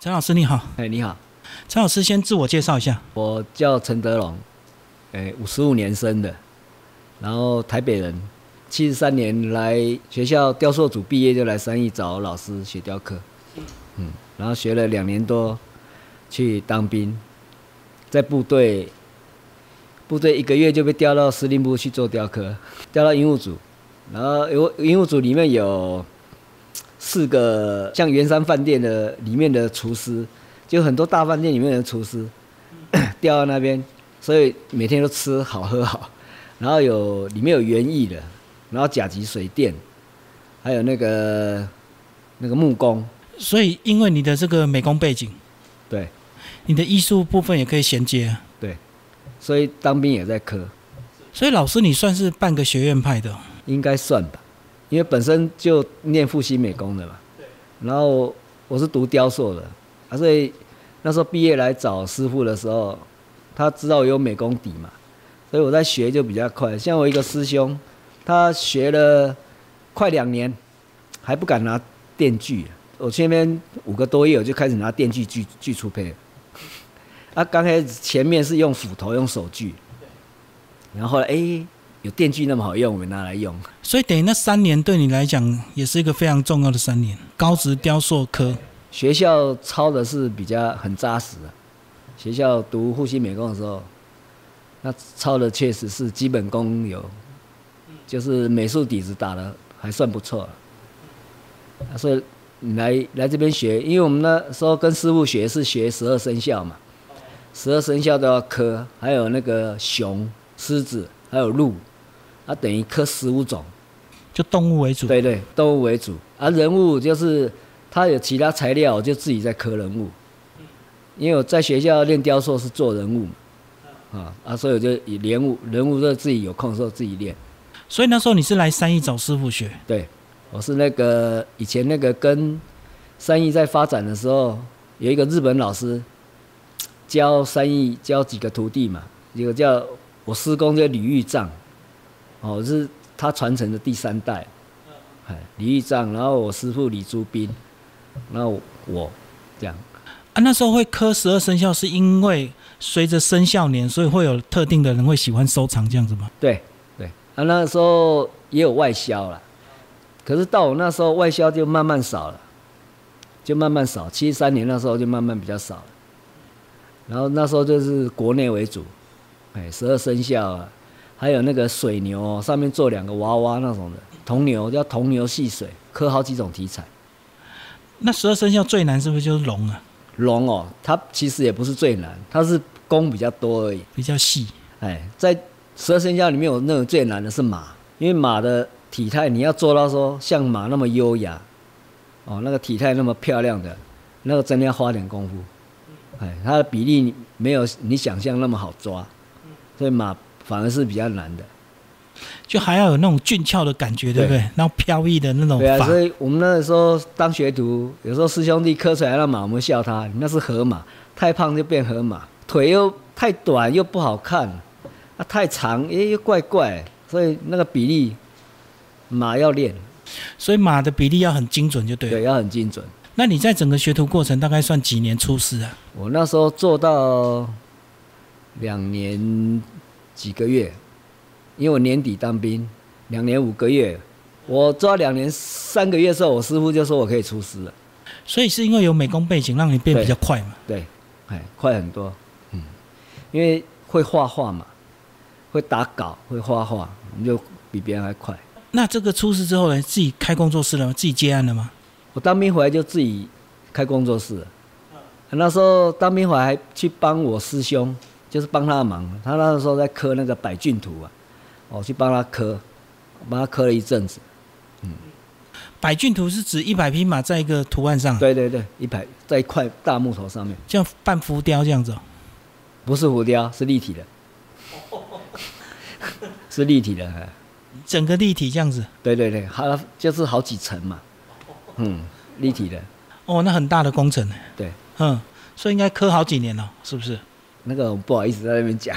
陈老师你好，哎，你好，陈老师先自我介绍一下。我叫陈德龙，哎，五十五年生的，然后台北人，七十三年来学校雕塑组毕业就来三义找老师学雕刻，嗯，然后学了两年多，去当兵，在部队，部队一个月就被调到司令部去做雕刻，调到营务组，然后有营务组里面有。四个像圆山饭店的里面的厨师，就很多大饭店里面的厨师 调到那边，所以每天都吃好喝好。然后有里面有园艺的，然后甲级水电，还有那个那个木工。所以因为你的这个美工背景，对，你的艺术部分也可以衔接。对，所以当兵也在科。所以老师你算是半个学院派的，应该算吧。因为本身就念复兴美工的嘛，然后我是读雕塑的，啊，所以那时候毕业来找师傅的时候，他知道我有美工底嘛，所以我在学就比较快。像我一个师兄，他学了快两年，还不敢拿电锯，我去那边五个多月，我就开始拿电锯锯锯出胚。啊，刚开始前面是用斧头用手锯，然后后来哎。有电锯那么好用，我们拿来用。所以等于那三年对你来讲也是一个非常重要的三年。高职雕塑科学校抄的是比较很扎实的。学校读护心美工的时候，那抄的确实是基本功有，就是美术底子打的还算不错。所以你来来这边学，因为我们那时候跟师傅学是学十二生肖嘛，十二生肖都要科，还有那个熊、狮子，还有鹿。它等于刻十五种，就动物为主。对对，动物为主。而人物就是他有其他材料，就自己在刻人物。因为我在学校练雕塑是做人物嘛，啊啊，所以我就以人物人物就自己有空的时候自己练。所以那时候你是来三义找师傅学？对，我是那个以前那个跟三义在发展的时候，有一个日本老师教三义教几个徒弟嘛，一个叫我师公叫李玉藏。哦，是他传承的第三代，哎，李玉章，然后我师傅李珠斌，然后我这样。啊，那时候会刻十二生肖，是因为随着生肖年，所以会有特定的人会喜欢收藏这样子吗？对对，啊，那时候也有外销了，可是到我那时候外销就慢慢少了，就慢慢少。七三年那时候就慢慢比较少了，然后那时候就是国内为主，哎，十二生肖啊。还有那个水牛，哦上面做两个娃娃那种的铜牛，叫铜牛戏水，刻好几种题材。那十二生肖最难是不是就是龙啊？龙哦，它其实也不是最难，它是工比较多而已，比较细。哎，在十二生肖里面有那种最难的是马，因为马的体态你要做到说像马那么优雅，哦，那个体态那么漂亮的，那个真的要花点功夫。哎，它的比例没有你想象那么好抓，所以马。反而是比较难的，就还要有那种俊俏的感觉，对不对？然后飘逸的那种。对啊，所以我们那个时候当学徒，有时候师兄弟磕出来那马，我们笑他，那是河马，太胖就变河马，腿又太短又不好看，啊，太长哎又怪怪，所以那个比例马要练，所以马的比例要很精准，就对。对，要很精准。那你在整个学徒过程大概算几年出师啊？我那时候做到两年。几个月，因为我年底当兵，两年五个月，我抓两年三个月的时候，我师傅就说我可以出师了。所以是因为有美工背景，让你变比较快嘛？对，哎，快很多。嗯，因为会画画嘛，会打稿，会画画，你就比别人还快。那这个出师之后呢，自己开工作室了吗？自己接案了吗？我当兵回来就自己开工作室。那时候当兵回来还去帮我师兄。就是帮他忙，他那个时候在刻那个百骏图啊，我去帮他刻，帮他刻了一阵子。嗯，百骏图是指一百匹马在一个图案上。对对对，一百在一块大木头上面，像半浮雕这样子。哦不是浮雕，是立体的。是立体的，整个立体这样子。对对对，好就是好几层嘛。嗯，立体的。哦，那很大的工程。对。嗯，所以应该刻好几年了，是不是？那个不好意思在那边讲，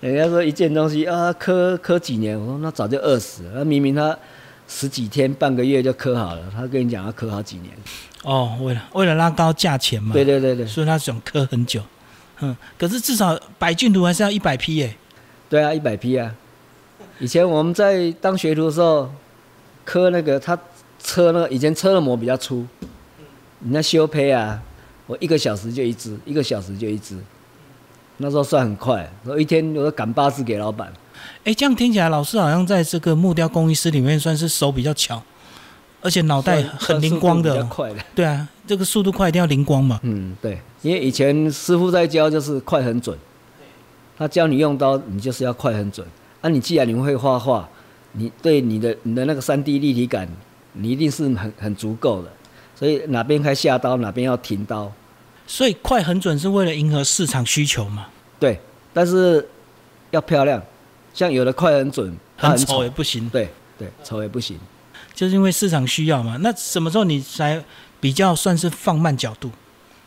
人家说一件东西啊，磕磕几年，我说那早就饿死了。那明明他十几天、半个月就刻好了。他跟你讲要刻好几年。哦，为了为了拉高价钱嘛，对对对对，所以他想刻很久。嗯，可是至少百骏图还是要一百匹耶。对啊，一百匹啊。以前我们在当学徒的时候，刻那个他车那个以前车的模比较粗，你那修胚啊，我一个小时就一只，一个小时就一只。那时候算很快，我一天我赶八次给老板。哎，这样听起来，老师好像在这个木雕工艺师里面算是手比较巧，而且脑袋很灵光的。快的。对啊，这个速度快一定要灵光嘛。嗯，对，因为以前师傅在教就是快很准，他教你用刀，你就是要快很准。那你既然你会画画，你对你的你的那个三 D 立体感，你一定是很很足够的。所以哪边开下刀，哪边要停刀。所以快很准是为了迎合市场需求嘛？对，但是要漂亮，像有的快很准，很丑也不行。对对，丑也不行，就是因为市场需要嘛。那什么时候你才比较算是放慢角度，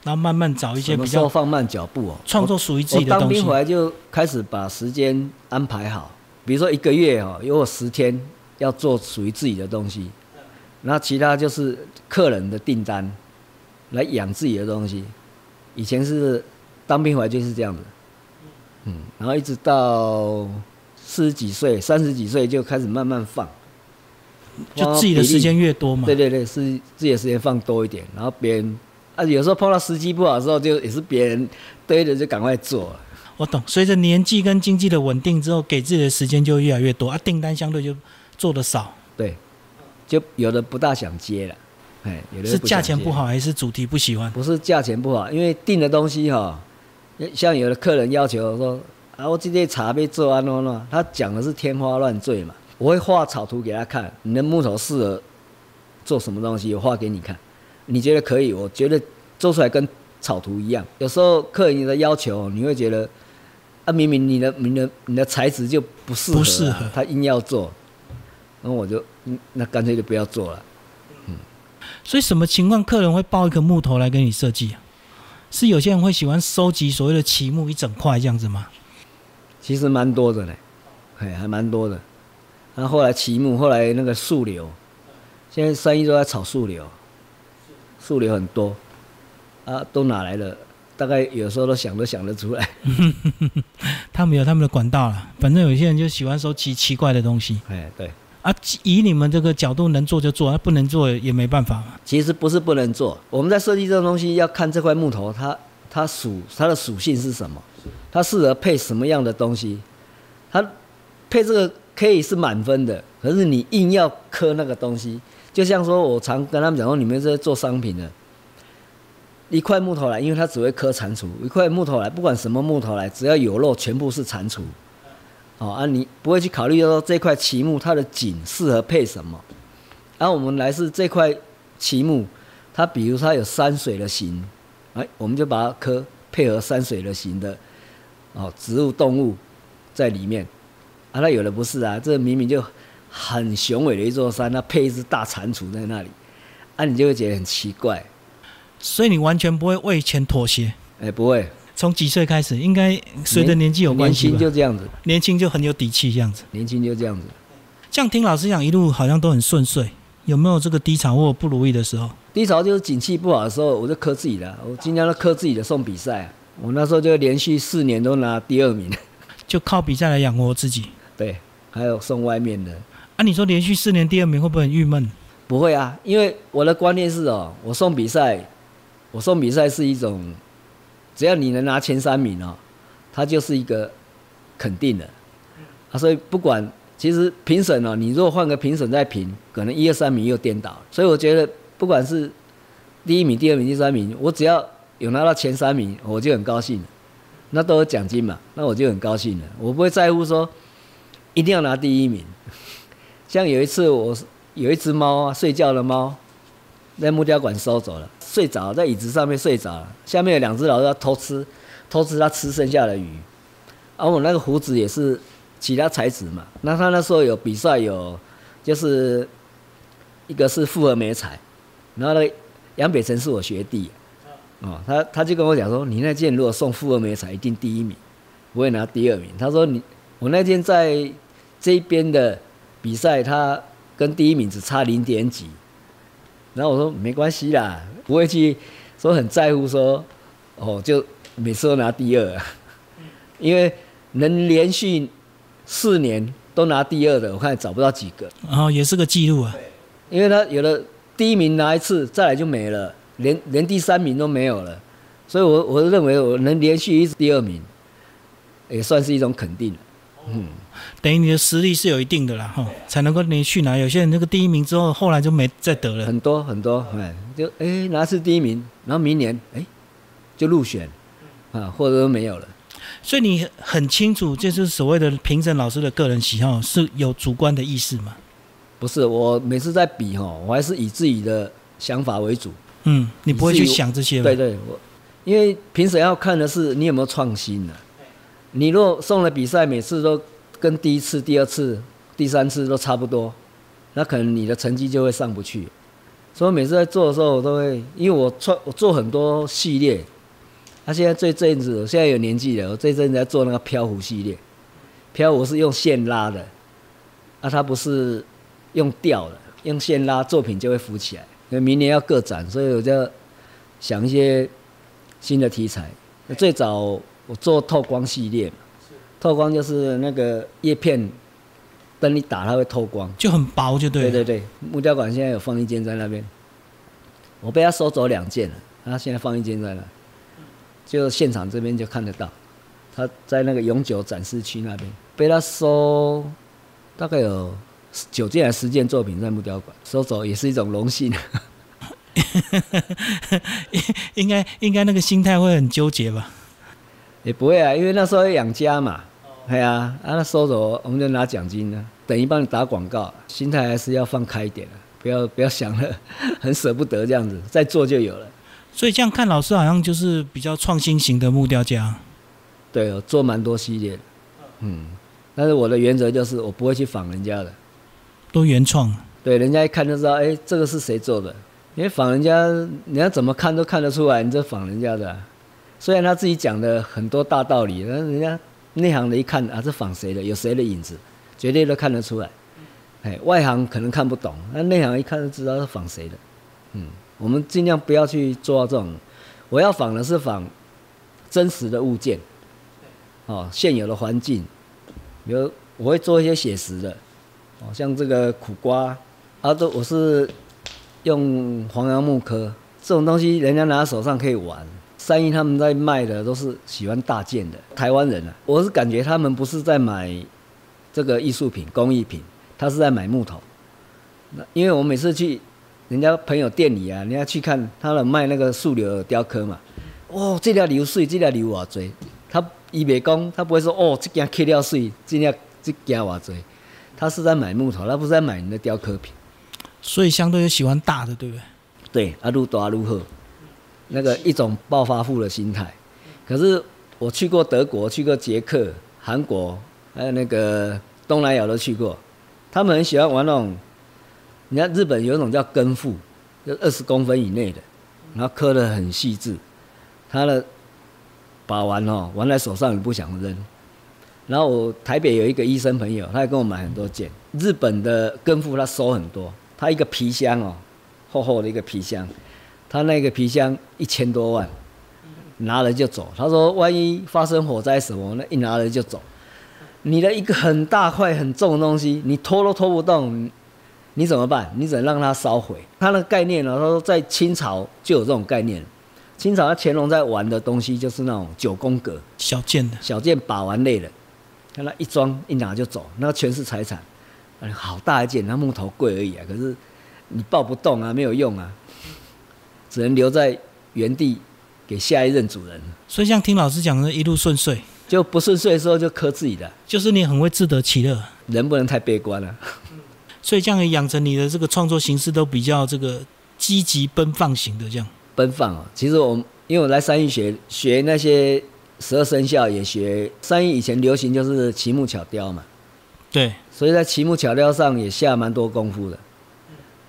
然后慢慢找一些比较放慢脚步哦，创作属于自己的东西。当兵回来就开始把时间安排好，比如说一个月哦，有我十天要做属于自己的东西，那其他就是客人的订单来养自己的东西。以前是当兵回来就是这样子，嗯，然后一直到四十几岁、三十几岁就开始慢慢放，就自己的时间越多嘛。对对对，是自己的时间放多一点，然后别人啊，有时候碰到时机不好的时候，就也是别人堆着就赶快做。我懂，随着年纪跟经济的稳定之后，给自己的时间就越来越多啊，订单相对就做的少。对，就有的不大想接了。哎，有的是价钱不好还是主题不喜欢？不是价钱不好，因为订的东西哈，像有的客人要求说啊，我今天茶杯做完了呢，他讲的是天花乱坠嘛。我会画草图给他看，你的木头适合做什么东西，我画给你看，你觉得可以？我觉得做出来跟草图一样。有时候客人的要求，你会觉得啊，明明你的、你的、你的材质就不适合，不适合，他硬要做，那我就那干脆就不要做了。嗯所以什么情况客人会抱一个木头来给你设计啊？是有些人会喜欢收集所谓的奇木一整块这样子吗？其实蛮多的嘞，哎，还蛮多的。然后后来奇木，后来那个树瘤，现在生意都在炒树瘤，树瘤很多，啊，都哪来的？大概有时候都想都想得出来。他们有他们的管道了，反正有些人就喜欢收奇奇怪的东西。哎，对。啊，以你们这个角度能做就做，不能做也没办法。其实不是不能做，我们在设计这种东西要看这块木头它它属它的属性是什么，它适合配什么样的东西。它配这个可以是满分的，可是你硬要刻那个东西，就像说我常跟他们讲说，你们是做商品的，一块木头来，因为它只会刻蟾蜍，一块木头来，不管什么木头来，只要有肉，全部是蟾蜍。哦啊，你不会去考虑说这块旗木它的景适合配什么？然后我们来是这块旗木，它比如它有山水的形，哎，我们就把它刻配合山水的形的哦，植物动物在里面。啊，那有的不是啊，这明明就很雄伟的一座山，它配一只大蟾蜍在那里，啊，你就会觉得很奇怪。所以你完全不会为钱妥协？哎，不会。从几岁开始？应该随着年纪有关系年轻就这样子，年轻就很有底气，这样子。年轻就这样子。这样听老师讲，一路好像都很顺遂，有没有这个低潮或不如意的时候？低潮就是景气不好的时候，我就磕自己的，我经常都磕自己的送比赛。我那时候就连续四年都拿第二名，就靠比赛来养活自己。对，还有送外面的。啊，你说连续四年第二名会不会很郁闷？不会啊，因为我的观念是哦，我送比赛，我送比赛是一种。只要你能拿前三名哦，他就是一个肯定的啊。所以不管其实评审哦，你如果换个评审再评，可能一二三名又颠倒。所以我觉得不管是第一名、第二名、第三名，我只要有拿到前三名，我就很高兴。那都有奖金嘛，那我就很高兴了。我不会在乎说一定要拿第一名。像有一次我有一只猫啊，睡觉的猫在木雕馆收走了。睡着在椅子上面睡着了，下面有两只老鼠要偷吃，偷吃它吃剩下的鱼。而我那个胡子也是其他才子嘛。那他那时候有比赛，有就是一个是复合美彩，然后那个杨北辰是我学弟，哦，他他就跟我讲说，你那件如果送复合美彩，一定第一名，不会拿第二名。他说你我那件在这边的比赛，他跟第一名只差零点几。然后我说没关系啦，不会去说很在乎说，哦，就每次都拿第二，啊 因为能连续四年都拿第二的，我看找不到几个。哦，也是个记录啊。因为他有的第一名拿一次，再来就没了，连连第三名都没有了，所以我我认为我能连续一直第二名，也算是一种肯定嗯，等于你的实力是有一定的啦，哈，才能够连续拿。有些人那个第一名之后，后来就没再得了。很多很多，哎，就哎拿次第一名，然后明年哎就入选，啊，或者都没有了。所以你很清楚，就是所谓的评审老师的个人喜好是有主观的意识吗？不是，我每次在比哈，我还是以自己的想法为主。嗯，你不会去想这些。对对，我因为评审要看的是你有没有创新呢。你若送了比赛，每次都跟第一次、第二次、第三次都差不多，那可能你的成绩就会上不去。所以每次在做的时候，我都会，因为我创我做很多系列。他现在这阵子，我现在有年纪了，我这阵子在做那个漂浮系列。漂浮是用线拉的，啊，它不是用吊的，用线拉作品就会浮起来。因为明年要个展，所以我就想一些新的题材。最早。我做透光系列，透光就是那个叶片灯一打，它会透光，就很薄，就对。对对对，木雕馆现在有放一件在那边，我被他收走两件了，他现在放一件在那，就现场这边就看得到，他在那个永久展示区那边被他收，大概有九件还是十件作品在木雕馆收走，也是一种荣幸。应 应该应该那个心态会很纠结吧。也不会啊，因为那时候要养家嘛，对啊，啊那收走我们就拿奖金呢，等于帮你打广告，心态还是要放开一点的，不要不要想了，很舍不得这样子，再做就有了。所以这样看，老师好像就是比较创新型的木雕家。对，哦做蛮多系列的，嗯，但是我的原则就是我不会去仿人家的，都原创。对，人家一看就知道，哎，这个是谁做的，因为仿人家，人家怎么看都看得出来，你这仿人家的。虽然他自己讲的很多大道理，但人家内行的一看啊，是仿谁的，有谁的影子，绝对都看得出来。哎，外行可能看不懂，那内行一看就知道是仿谁的。嗯，我们尽量不要去做这种。我要仿的是仿真实的物件，哦，现有的环境。比如我会做一些写实的，哦，像这个苦瓜，啊，都我是用黄杨木刻这种东西，人家拿手上可以玩。三一他们在卖的都是喜欢大件的台湾人啊，我是感觉他们不是在买这个艺术品、工艺品，他是在买木头。那因为我每次去人家朋友店里啊，人家去看他们卖那个树柳雕刻嘛，哦，这条流水，这条流瓦锥，他伊袂讲，他不会说哦，这件刻了水，这件这件瓦锥，他是在买木头，他不是在买你的雕刻品。所以相对就喜欢大的，对不对？对，啊，愈大愈好。那个一种暴发户的心态，可是我去过德国，去过捷克、韩国，还有那个东南亚都去过，他们很喜欢玩那种，你看日本有一种叫根付，就二十公分以内的，然后刻的很细致，他的把玩哦，玩在手上也不想扔。然后我台北有一个医生朋友，他也跟我买很多件，日本的根付他收很多，他一个皮箱哦，厚厚的一个皮箱。他那个皮箱一千多万，拿了就走。他说：“万一发生火灾什么，那一拿了就走。你的一个很大块很重的东西，你拖都拖不动，你怎么办？你只能让它烧毁。他那个概念呢？他说在清朝就有这种概念。清朝乾隆在玩的东西就是那种九宫格小件的小件把玩类的，他那一装一拿就走，那全是财产。好大一件，那木头贵而已啊，可是你抱不动啊，没有用啊。”只能留在原地给下一任主人。所以像听老师讲的，一路顺遂，就不顺遂的时候就磕自己的。就是你很会自得其乐，人不能太悲观了。所以这样养成你的这个创作形式都比较这个积极奔放型的这样。奔放啊！其实我因为我来三义学学那些十二生肖，也学三义以前流行就是奇木巧雕嘛。对。所以在奇木巧雕上也下蛮多功夫的。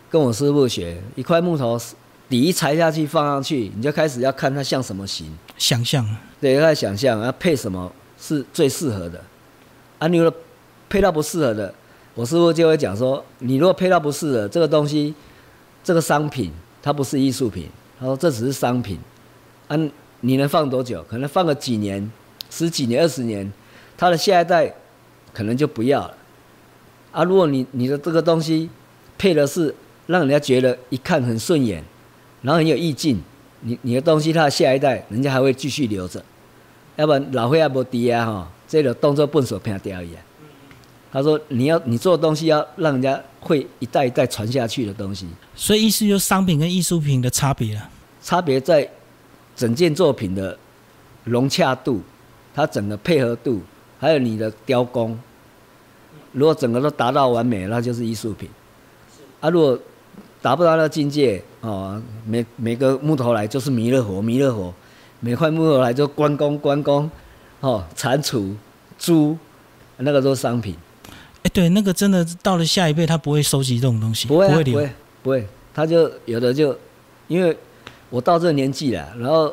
跟我师傅学一块木头。底一裁下去放上去，你就开始要看它像什么形，想象，对，要想象要配什么是最适合的，啊，你如果配到不适合的，我师傅就会讲说，你如果配到不适合这个东西，这个商品它不是艺术品，他说这只是商品，啊，你能放多久？可能放个几年、十几年、二十年，它的下一代可能就不要了。啊，如果你你的这个东西配的是让人家觉得一看很顺眼，然后很有意境，你你的东西他的下一代人家还会继续留着，要不然老会也无低啊哈，这个动作笨手偏掉一样。他说：“你要你做的东西要让人家会一代一代传下去的东西，所以意思就是商品跟艺术品的差别了。差别在整件作品的融洽度，它整个配合度，还有你的雕工。如果整个都达到完美，那就是艺术品。啊，如果达不到那境界，哦，每每个木头来就是弥勒佛，弥勒佛，每块木头来就关公，关公，哦，蟾蜍，猪，那个都是商品。”哎，对，那个真的到了下一辈，他不会收集这种东西，不会，不会，不会，他就有的就，因为我到这个年纪了，然后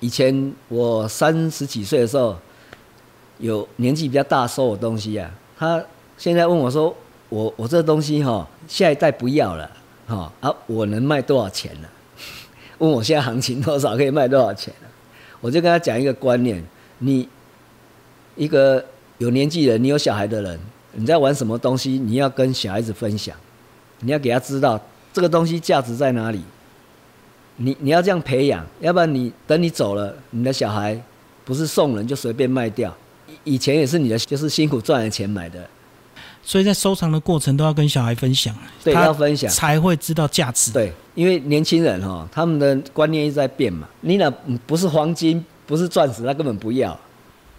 以前我三十几岁的时候，有年纪比较大收我东西啊，他现在问我说，我我这东西哈，下一代不要了，哈啊，我能卖多少钱呢？问我现在行情多少，可以卖多少钱呢？我就跟他讲一个观念，你一个有年纪人，你有小孩的人。你在玩什么东西？你要跟小孩子分享，你要给他知道这个东西价值在哪里。你你要这样培养，要不然你等你走了，你的小孩不是送人就随便卖掉。以前也是你的，就是辛苦赚的钱买的。所以在收藏的过程都要跟小孩分享，对，要分享才会知道价值。对，因为年轻人哈，他们的观念一直在变嘛。你那不是黄金，不是钻石，他根本不要。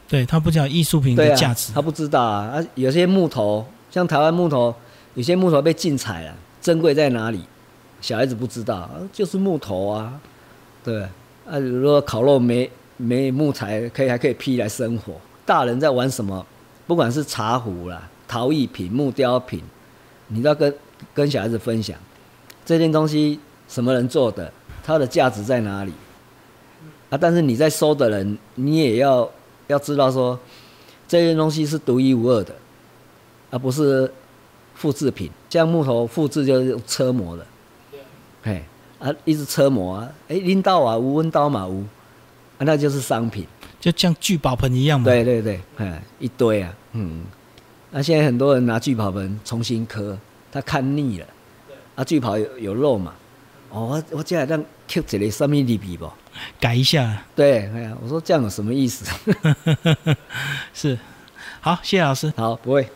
对他不讲艺术品的价值，他不知道啊。啊，有些木头，像台湾木头，有些木头被禁采了，珍贵在哪里？小孩子不知道，就是木头啊，对。啊，如果烤肉没没木材，可以还可以劈来生火。大人在玩什么？不管是茶壶啦、陶艺品、木雕品，你都要跟跟小孩子分享，这件东西什么人做的，它的价值在哪里？啊，但是你在收的人，你也要。要知道说，这件东西是独一无二的，而不是复制品。像木头复制就是用车模的，嘿，啊，一直车模啊，哎，拎刀啊，无温刀嘛无，啊，那就是商品，就像聚宝盆一样嘛。对对对，哎，一堆啊，嗯，那现在很多人拿聚宝盆重新磕，他看腻了，啊，聚宝有有肉嘛，哦，我我这样刻一个什么里边不？改一下，对，哎呀，我说这样有什么意思？是，好，谢谢老师，好，不会。